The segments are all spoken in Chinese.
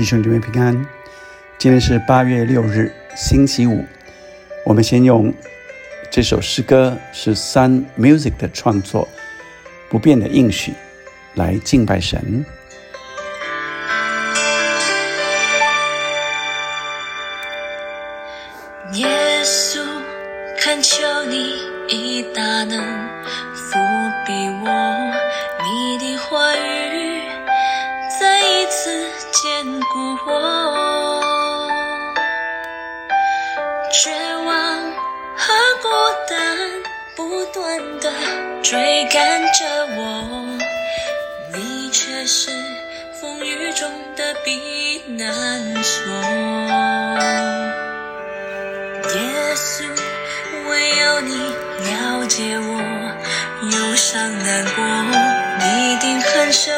弟兄姊妹平安。今天是八月六日，星期五。我们先用这首诗歌是三 Music 的创作，《不变的应许》来敬拜神。耶稣，恳求你以大能伏庇我，你的话语坚固我。绝望和孤单不断的追赶着我，你却是风雨中的避难所。耶稣，唯有你了解我忧伤难过，你定很受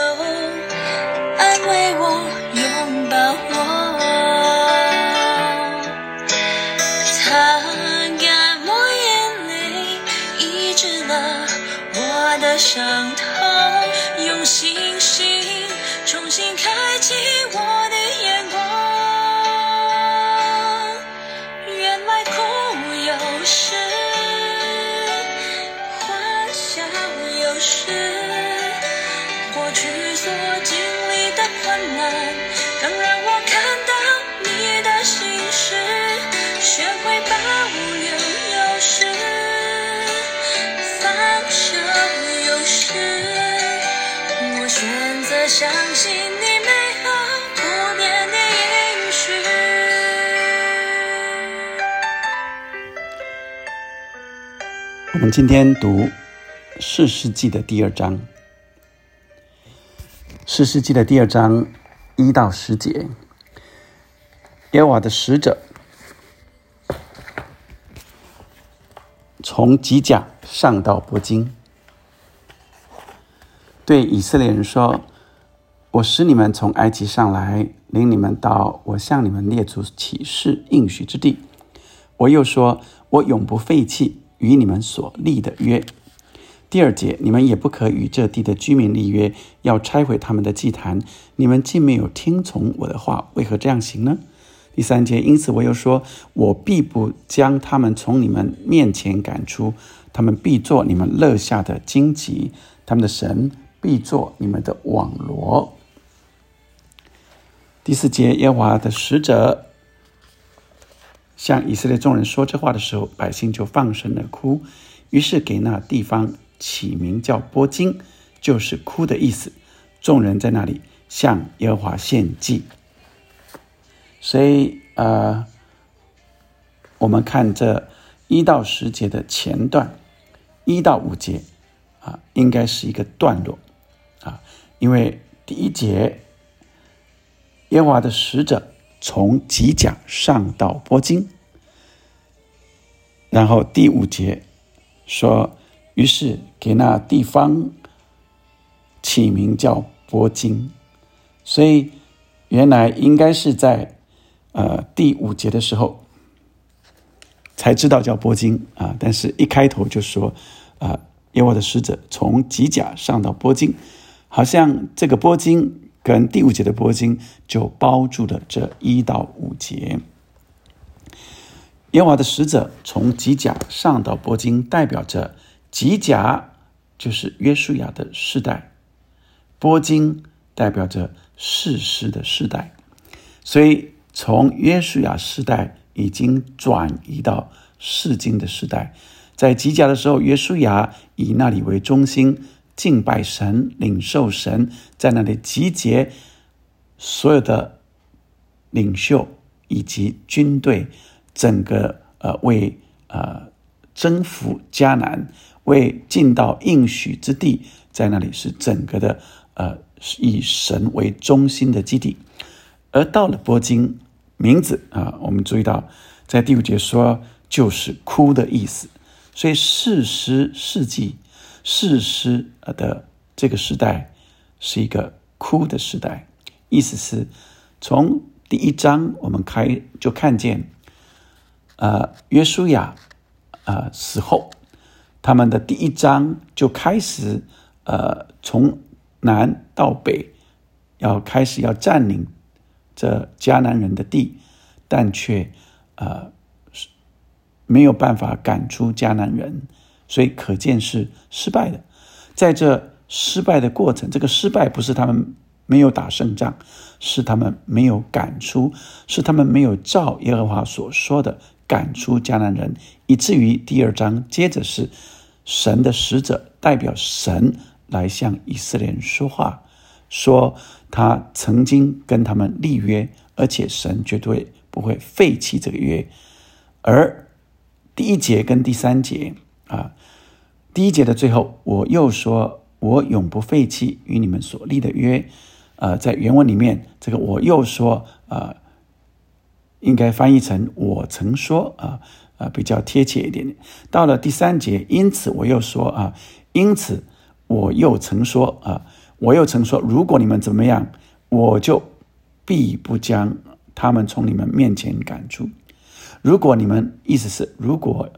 的伤痛，用星星重新开启我的眼光。原来哭有时，欢笑有时，过去所经历的困难，选择相信你美好不变的应许。我们今天读四世纪的第二章，四世纪的第二章一到十节，耶和华的使者从吉甲上到伯金，对以色列人说：“我使你们从埃及上来，领你们到我向你们列祖起誓应许之地。我又说，我永不废弃与你们所立的约。”第二节，你们也不可与这地的居民立约，要拆毁他们的祭坛。你们既没有听从我的话，为何这样行呢？第三节，因此我又说，我必不将他们从你们面前赶出，他们必做你们乐下的荆棘，他们的神必做你们的网罗。第四节，耶和华的使者向以色列众人说这话的时候，百姓就放声的哭，于是给那地方起名叫波金，就是哭的意思。众人在那里向耶和华献祭。所以，呃，我们看这一到十节的前段，一到五节啊，应该是一个段落啊，因为第一节，耶和华的使者从吉甲上到波金，然后第五节说，于是给那地方起名叫波金，所以原来应该是在。呃，第五节的时候才知道叫波金啊，但是一开头就说，啊，耶和华的使者从吉甲上到波金，好像这个波金跟第五节的波金就包住了这一到五节。耶和华的使者从吉甲上到波金，代表着吉甲就是约书亚的世代，波金代表着世世的世代，所以。从约书亚时代已经转移到世经的时代，在吉甲的时候，约书亚以那里为中心敬拜神、领受神，在那里集结所有的领袖以及军队，整个呃为呃征服迦南，为进到应许之地，在那里是整个的呃以神为中心的基地。而到了波金，名字啊，我们注意到，在第五节说就是哭的意思，所以世师世纪世师的这个时代是一个哭的时代，意思是从第一章我们开就看见，呃，约书亚呃死后，他们的第一章就开始呃从南到北要开始要占领。这迦南人的地，但却呃没有办法赶出迦南人，所以可见是失败的。在这失败的过程，这个失败不是他们没有打胜仗，是他们没有赶出，是他们没有照耶和华所说的赶出迦南人，以至于第二章接着是神的使者代表神来向以色列人说话，说他曾经跟他们立约，而且神绝对不会废弃这个约。而第一节跟第三节啊。第一节的最后，我又说：“我永不废弃与你们所立的约。”呃，在原文里面，这个“我又说”呃，应该翻译成“我曾说”啊，呃，比较贴切一点点。到了第三节，因此我又说啊，因此我又曾说啊，我又曾说，如果你们怎么样，我就必不将他们从你们面前赶出。如果你们意思是，如果。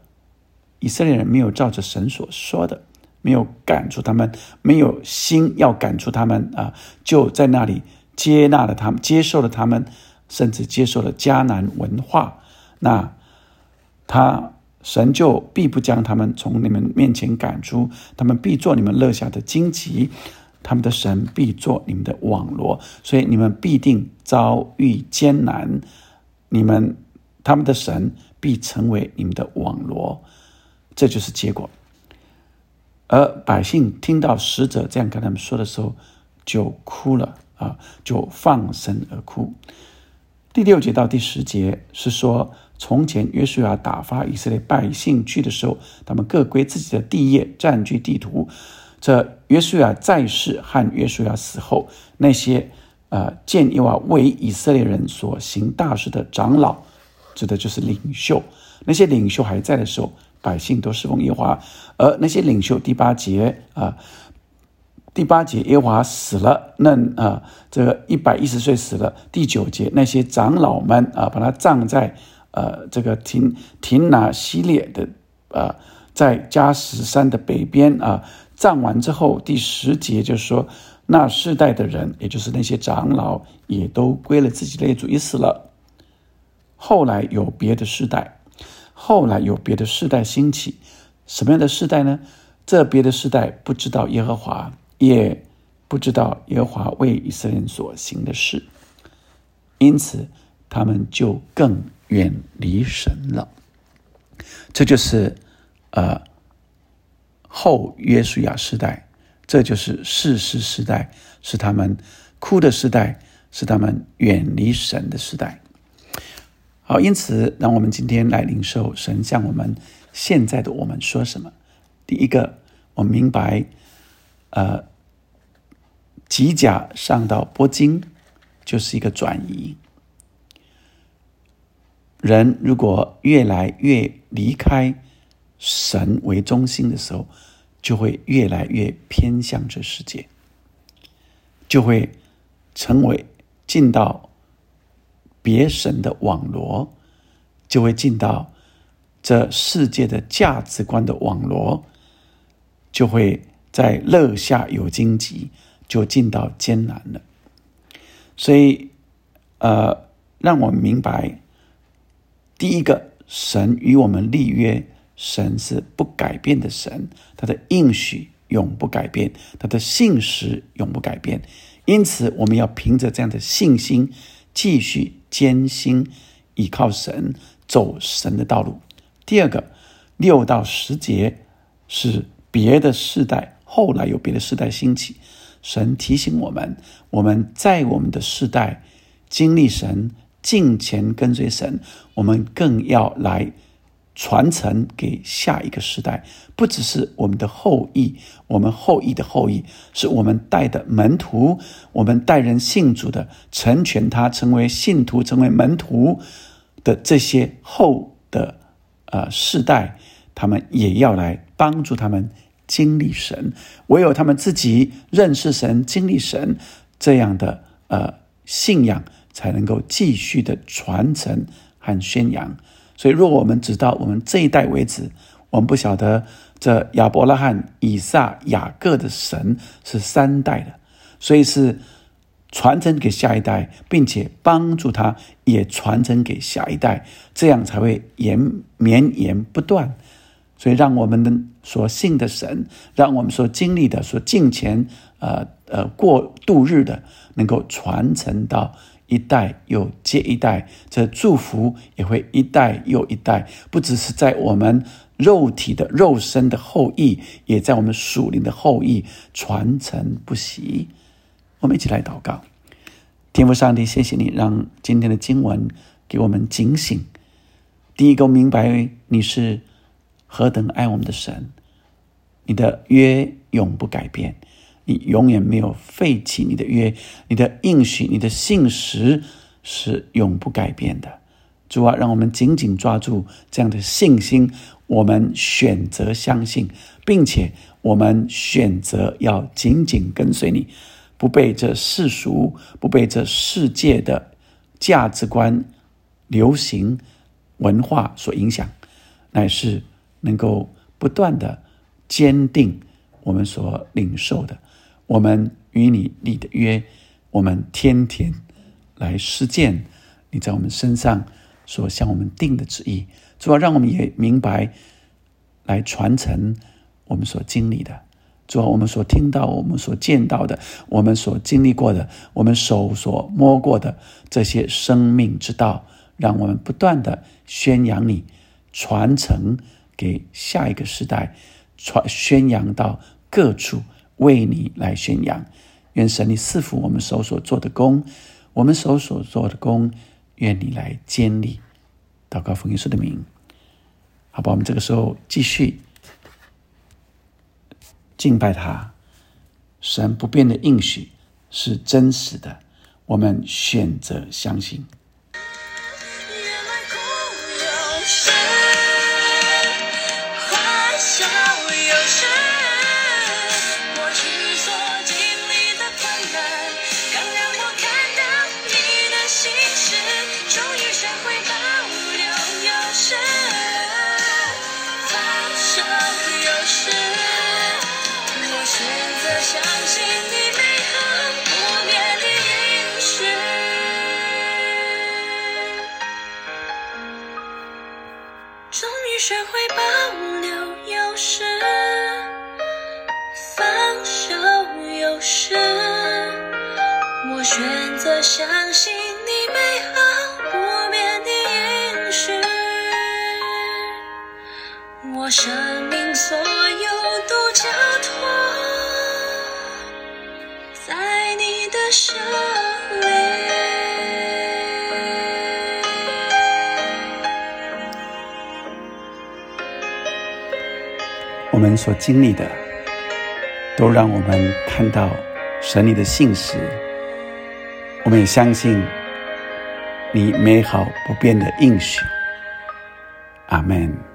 以色列人没有照着神所说的，没有赶出他们，没有心要赶出他们啊，就在那里接纳了他们，接受了他们，甚至接受了迦南文化。那他神就必不将他们从你们面前赶出，他们必做你们乐下的荆棘，他们的神必做你们的网罗，所以你们必定遭遇艰难，你们他们的神必成为你们的网罗。这就是结果，而百姓听到使者这样跟他们说的时候，就哭了啊，就放声而哭。第六节到第十节是说，从前约书亚打发以色列百姓去的时候，他们各归自己的地业，占据地图。这约书亚在世和约书亚死后，那些呃见耶和为以色列人所行大事的长老，指的就是领袖。那些领袖还在的时候。百姓都侍奉耶华，而那些领袖第八节啊，第八节耶华死了，那啊这个一百一十岁死了。第九节那些长老们啊，把他葬在呃这个廷廷拿西列的啊，在加什山的北边啊，葬完之后，第十节就是说那世代的人，也就是那些长老，也都归了自己列祖，也死了。后来有别的世代。后来有别的世代兴起，什么样的世代呢？这别的世代不知道耶和华，也不知道耶和华为以色列所行的事，因此他们就更远离神了。这就是呃后约书亚时代，这就是世世时代，是他们哭的时代，是他们远离神的时代。好，因此，让我们今天来领受神向我们现在的我们说什么。第一个，我明白，呃，吉甲上到波金就是一个转移。人如果越来越离开神为中心的时候，就会越来越偏向这世界，就会成为进到。别神的网罗，就会进到这世界的价值观的网罗，就会在乐下有荆棘，就进到艰难了。所以，呃，让我们明白，第一个，神与我们立约，神是不改变的神，他的应许永不改变，他的信实永不改变。因此，我们要凭着这样的信心，继续。艰辛依靠神，走神的道路。第二个，六到十节是别的世代，后来有别的世代兴起。神提醒我们，我们在我们的世代经历神，敬前跟随神，我们更要来。传承给下一个时代，不只是我们的后裔，我们后裔的后裔，是我们带的门徒，我们带人信主的，成全他成为信徒，成为门徒的这些后的呃世代，他们也要来帮助他们经历神。唯有他们自己认识神、经历神这样的呃信仰，才能够继续的传承和宣扬。所以，若我们直到我们这一代为止，我们不晓得这亚伯拉罕、以撒、雅各的神是三代的，所以是传承给下一代，并且帮助他也传承给下一代，这样才会延绵延不断。所以，让我们的所信的神，让我们所经历的、所敬虔、呃呃过度日的，能够传承到一代又接一代，这祝福也会一代又一代，不只是在我们肉体的肉身的后裔，也在我们属灵的后裔传承不息。我们一起来祷告，天父上帝，谢谢你让今天的经文给我们警醒。第一个，明白你是何等爱我们的神，你的约永不改变，你永远没有废弃你的约，你的应许，你的信实是永不改变的。主啊，让我们紧紧抓住这样的信心，我们选择相信，并且我们选择要紧紧跟随你。不被这世俗、不被这世界的价值观、流行文化所影响，乃是能够不断的坚定我们所领受的，我们与你立的约，我们天天来实践你在我们身上所向我们定的旨意，主要让我们也明白来传承我们所经历的。主要，我们所听到、我们所见到的、我们所经历过的、我们手所摸过的这些生命之道，让我们不断的宣扬你，传承给下一个时代，传宣扬到各处，为你来宣扬。愿神你赐福我们手所做的功，我们手所做的功，愿你来坚立。祷告福音书的名，好吧，我们这个时候继续。敬拜他，神不变的应许是真实的，我们选择相信。学会保留有时，放手有时。我选择相信你美好不变的应许。我生命所有都交托在你的手我们所经历的，都让我们看到神你的信实。我们也相信你美好不变的应许。阿门。